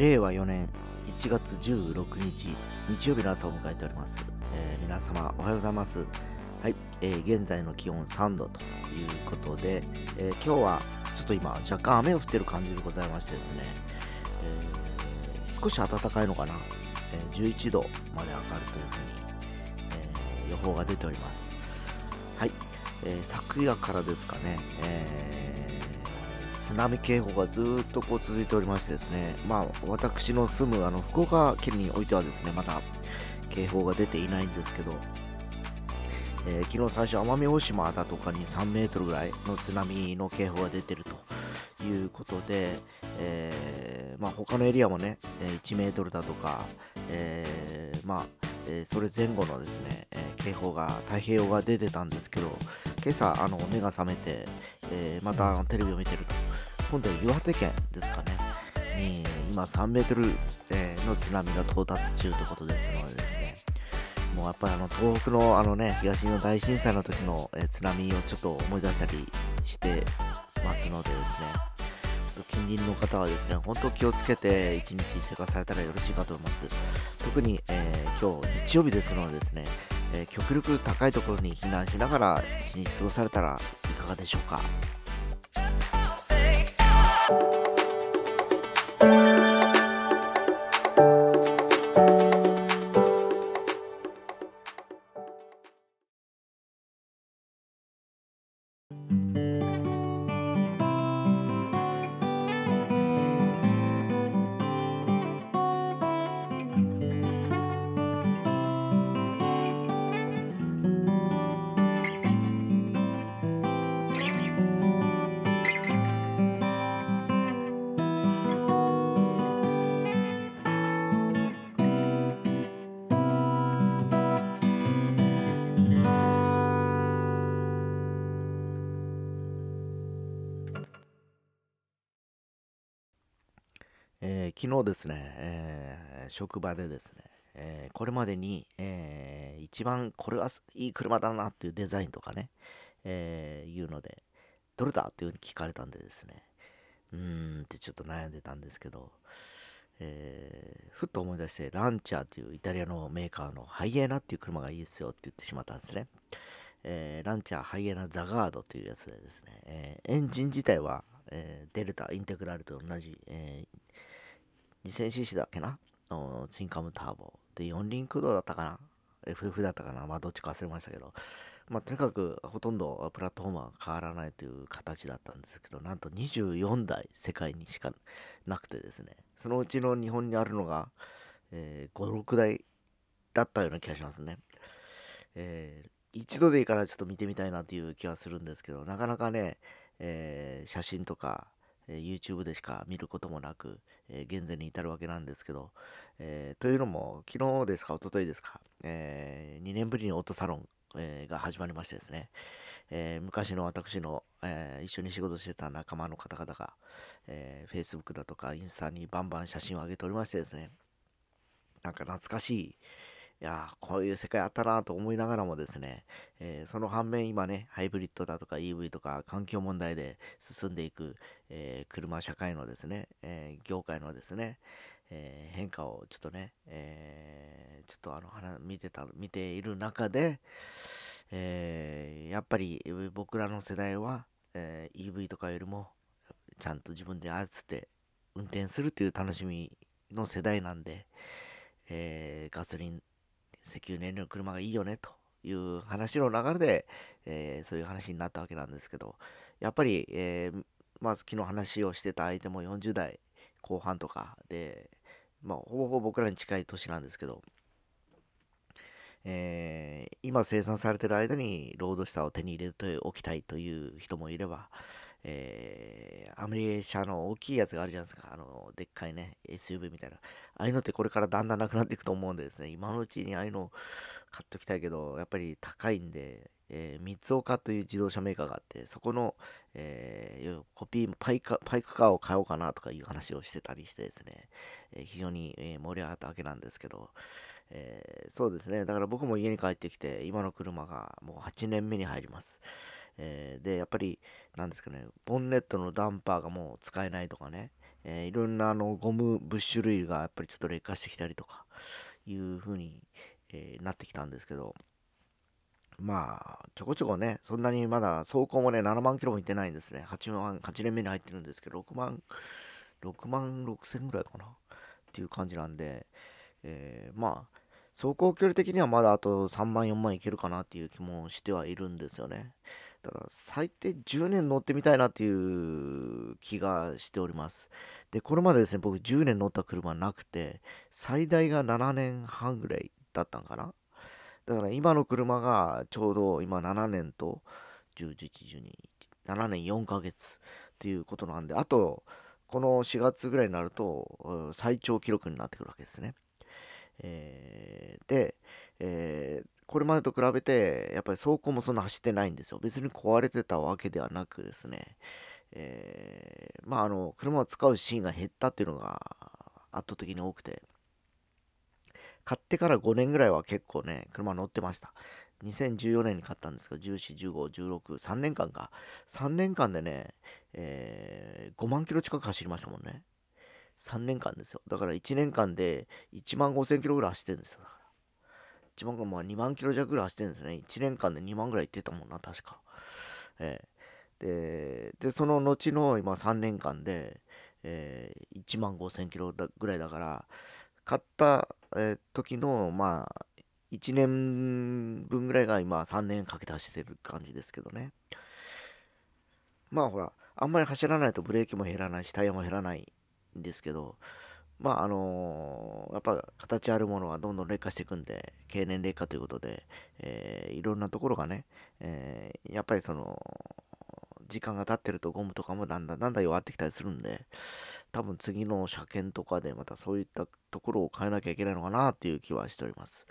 令和4年1月16日日曜日の朝を迎えております、えー皆様おはようございます。はい、えー現在の気温3度ということで、えー今日はちょっと今若干雨が降ってる感じでございましてですね、えー少し暖かいのかな、えー11度まで上がるというふうに、え予報が出ております。はい、えー昨夜からですかね、えー津波警報がずっとこう続いておりましてですね、まあ、私の住むあの福岡県においてはですね、まだ警報が出ていないんですけど、えー昨日最初、奄美大島だとかに3メートルぐらいの津波の警報が出てるということで、えーまあ、他のエリアもね、1メートルだとか、えーまあえそれ前後のですね、え警報が太平洋が出てたんですけど、今朝あの目が覚めて、えーまたテレビを見てると、今度は岩手県ですかね、に今3メートル、えの津波が到達中ということですのでですね、もうやっぱりあの東北のあのね、東日本大震災の時の、え津波をちょっと思い出したりしてますのでですね、近隣の方はですね、本当気をつけて一日生活されたらよろしいかと思います。特に、えー今日日曜日ですのでですね、えー極力高いところに避難しながら一日過ごされたらいかがでしょうか。えー昨日ですね、えー職場でですね、えーこれまでに、えー一番これはいい車だなっていうデザインとかね、えーいうので、どれだっていうふうに聞かれたんでですね、うーんってちょっと悩んでたんですけど、えーふっと思い出して、ランチャーというイタリアのメーカーのハイエナっていう車がいいですよって言ってしまったんですね。えーランチャーハイエナザガードというやつでですね、えーエンジン自体は、えーデルタインテグラルと同じ、えー 2000cc だっけな？ツインカムターボ。で4輪駆動だったかな？FF だったかな？まあどっちか忘れましたけど。まあとにかくほとんどプラットフォームは変わらないという形だったんですけどなんと24台世界にしかなくてですね。そのうちの日本にあるのが、えー56台だったような気がしますね、えー一度でいいからちょっと見てみたいなという気はするんですけどなかなかね、えー写真とかえ YouTube でしか見ることもなく、えー現在に至るわけなんですけど、えというのも、昨日ですか、一昨日ですか、え2年ぶりにオートサロン、えが始まりましてですね、え昔の私の、え一緒に仕事してた仲間の方々が、えー Facebook だとかインスタにバンバン写真を上げておりましてですね、なんか懐かしい、いやこういう世界あったなと思いながらもですね、えーその反面今ね、ハイブリッドだとか EV とか環境問題で進んでいく、えー車社会のですね、えー業界のですね、え変化をちょっとね、えちょっとあの話見てた見ている中で、えーやっぱり僕らの世代は、え EV とかよりもちゃんと自分で操って運転するっていう楽しみの世代なんで、えガソリン石油燃料の車がいいよねという話の流れで、えーそういう話になったわけなんですけどやっぱり、えーまあ、昨日話をしてた相手も40代後半とかで、まあ、ほぼほぼ僕らに近い年なんですけど、えー今生産されてる間にロードスターを手に入れておきたいという人もいれば、えーアメリカの大きいやつがあるじゃないですか。あの、でっかいね、SUV みたいな。ああいうのってこれからだんだんなくなっていくと思うんでですね、今のうちにああいうのを買っときたいけど、やっぱり高いんで、えー、三岡という自動車メーカーがあって、そこの、えーコピーパイカ、パイクカーを買おうかなとかいう話をしてたりしてですね、えー非常に、え盛り上がったわけなんですけど、えーそうですね、だから僕も家に帰ってきて、今の車がもう8年目に入ります。えーで、やっぱり、なんですかね、ボンネットのダンパーがもう使えないとかね、えー、いろんなあのゴムブッシュ類がやっぱりちょっと劣化してきたりとかいう風に、えー、なってきたんですけど、まあ、ちょこちょこね、そんなにまだ走行もね、7万キロも行ってないんですね。8万、8年目に入ってるんですけど、6万、6万6千ぐらいかなっていう感じなんで、えー、まあ、走行距離的にはまだあと3万、4万いけるかなっていう気もしてはいるんですよね。だから最低10年乗ってみたいなっていう気がしております。で、これまでですね、僕10年乗った車なくて、最大が7年半ぐらいだったんかな。だから今の車がちょうど今7年と10、11、12、7年4ヶ月っていうことなんで、あと、この4月ぐらいになると最長記録になってくるわけですね。えー、で、えー、これまでと比べて、やっぱり走行もそんな走ってないんですよ。別に壊れてたわけではなくですね、えー、まあ、あの、車を使うシーンが減ったっていうのが圧倒的に多くて、買ってから5年ぐらいは結構ね、車乗ってました。2014年に買ったんですが、14、15、16、3年間か。3年間でね、えー、5万キロ近く走りましたもんね。3年間ですよ。だから1年間で1万5千キロぐらい走ってるんですよ。だから1万、まあ2万キロ弱ぐらい走ってるんですね。1年間で2万ぐらい行ってたもんな、確か。えー、で、で、その後の今3年間で、えー、1万5千キロぐらいだから、買った、えー、時の、まあ、1年分ぐらいが今3年かけて走ってる感じですけどね。まあほら、あんまり走らないとブレーキも減らないし、タイヤも減らないんですけど、まああのー、やっぱ形あるものはどんどん劣化していくんで、経年劣化ということで、えー、いろんなところがね、えー、やっぱりその、時間が経ってるとゴムとかもだんだんだんだん弱ってきたりするんで、多分次の車検とかでまたそういったところを変えなきゃいけないのかなっていう気はしております。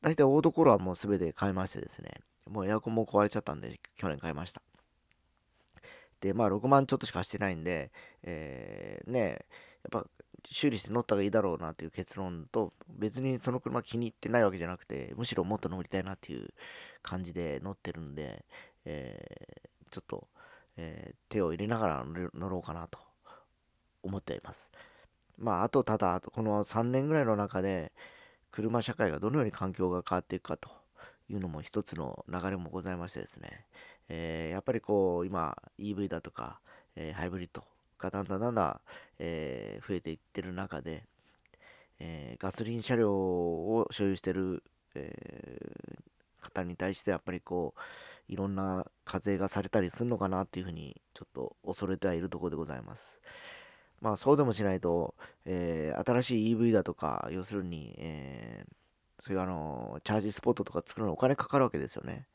大体大所はもう全て買いましてですね、もうエアコンも壊れちゃったんで、去年買いました。で、まあ6万ちょっとしかしてないんで、えー、ね、やっぱ修理して乗った方がいいだろうなっていう結論と、別にその車気に入ってないわけじゃなくて、むしろもっと乗りたいなっていう感じで乗ってるんで、えー、ちょっと、えー、手を入れながら乗ろうかなと思っています。まあ、あとただ、この3年ぐらいの中で、車社会がどのように環境が変わっていくかというのも一つの流れもございましてですね、えー、やっぱりこう、今、EV だとか、え、ハイブリッドがだんだんだんだん、えー、増えていってる中で、えガソリン車両を所有してる、え方に対してやっぱりこう、いろんな課税がされたりするのかなっていうふうにちょっと恐れてはいるところでございます。まあそうでもしないと、えー、新しい EV だとか、要するに、えー、そういうあの、チャージスポットとか作るのお金かかるわけですよね。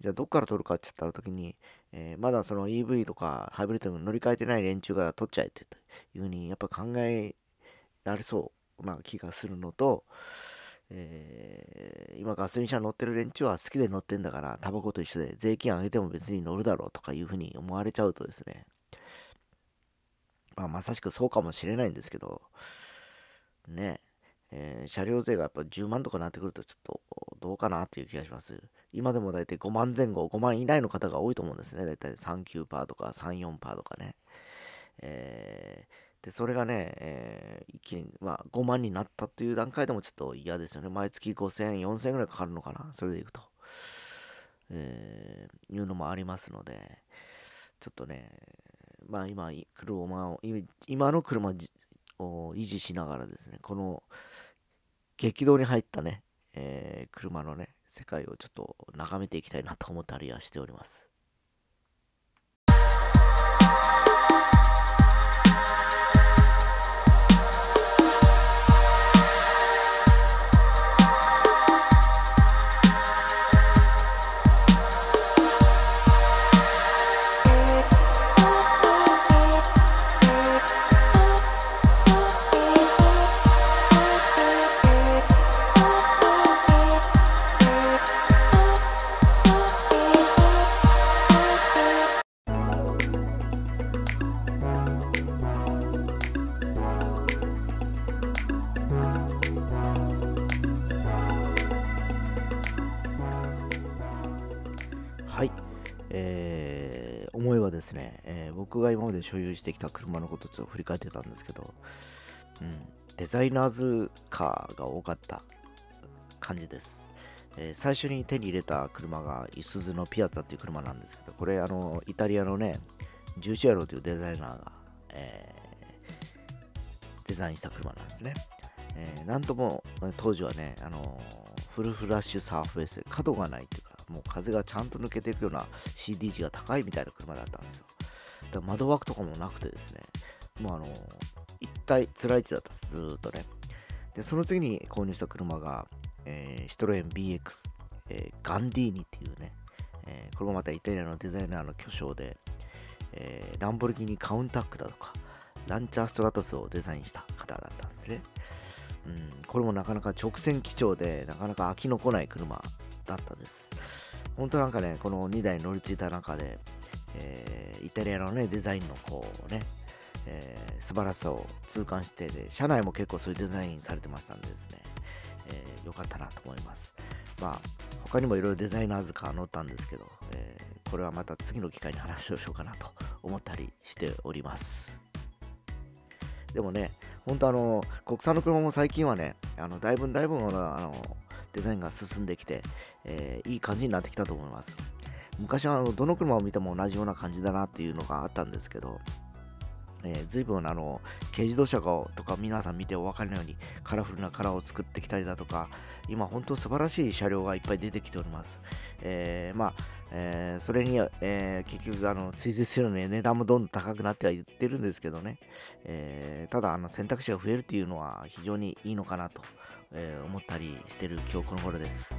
じゃあどっから取るかって言った時に、えー、まだその EV とかハイブリッドに乗り換えてない連中が取っちゃえっていうふうにやっぱ考えられそうな気がするのと、えー、今ガソリン車乗ってる連中は好きで乗ってんだからタバコと一緒で税金上げても別に乗るだろうとかいうふうに思われちゃうとですね、まあ、まさしくそうかもしれないんですけど、ね、えー、車両税がやっぱ10万とかなってくるとちょっとどうかなっていう気がします。今でも大体5万前後、5万以内の方が多いと思うんですね。大体3、9%とか3、4%とかね。えー、で、それがね、えー、一気に、まあ、5万になったっていう段階でもちょっと嫌ですよね。毎月5000円、4000円ぐらいかかるのかな？それでいくと。えー、いうのもありますので、ちょっとね、まあ今、車を、今の車を維持しながらですね、この激動に入ったね、えー、車のね、世界をちょっと眺めていきたいなと思ったりはしております。はいえー、思えばですね、えー、僕が今まで所有してきた車のことをちょっと振り返ってたんですけど、うん、デザイナーズカーが多かった感じです。えー、最初に手に入れた車がいすゞのピアッツァっていう車なんですけど、これあのイタリアのね、ジューシアローというデザイナーが、えー、デザインした車なんですね。えー、なんとも当時はね、あのフルフラッシュサーフェイス角がないっていうか、もう風がちゃんと抜けていくような CD 値が高いみたいな車だったんですよ。だから窓枠とかもなくてですね、もうあの、一体辛い位置だったんです、ずーっとね。で、その次に購入した車が、えー、シトロエン BX、えー、ガンディーニっていうね、えー、これもまたイタリアのデザイナーの巨匠で、えー、ランボルギーニカウンタックだとか、ランチャーストラトスをデザインした方だったんですね。うん、これもなかなか直線基調で、なかなか飽きのこない車だったです。本当なんかね、この2台乗り継いだ中で、えー、イタリアのね、デザインのこうね、えー、素晴らしさを痛感してで、車内も結構そういうデザインされてましたんでですね、えー、よかったなと思います。まあ、他にもいろいろデザイナーズカー乗ったんですけど、えー、これはまた次の機会に話をしようかなと思ったりしております。でもね、本当あの、国産の車も最近はね、あのだいぶだいぶあのデザインが進んできて、えー、いい感じになってきたと思います。昔はあのどの車を見ても同じような感じだなっていうのがあったんですけど、えー、随分あの軽自動車とか皆さん見てお分かりのようにカラフルなカラーを作ってきたりだとか今本当素晴らしい車両がいっぱい出てきております、えー、まあ、えー、それに、え結局あの追随するのに値段もどんどん高くなってはいってるんですけどね、えただあの選択肢が増えるというのは非常にいいのかなと、え思ったりしてる今日この頃です。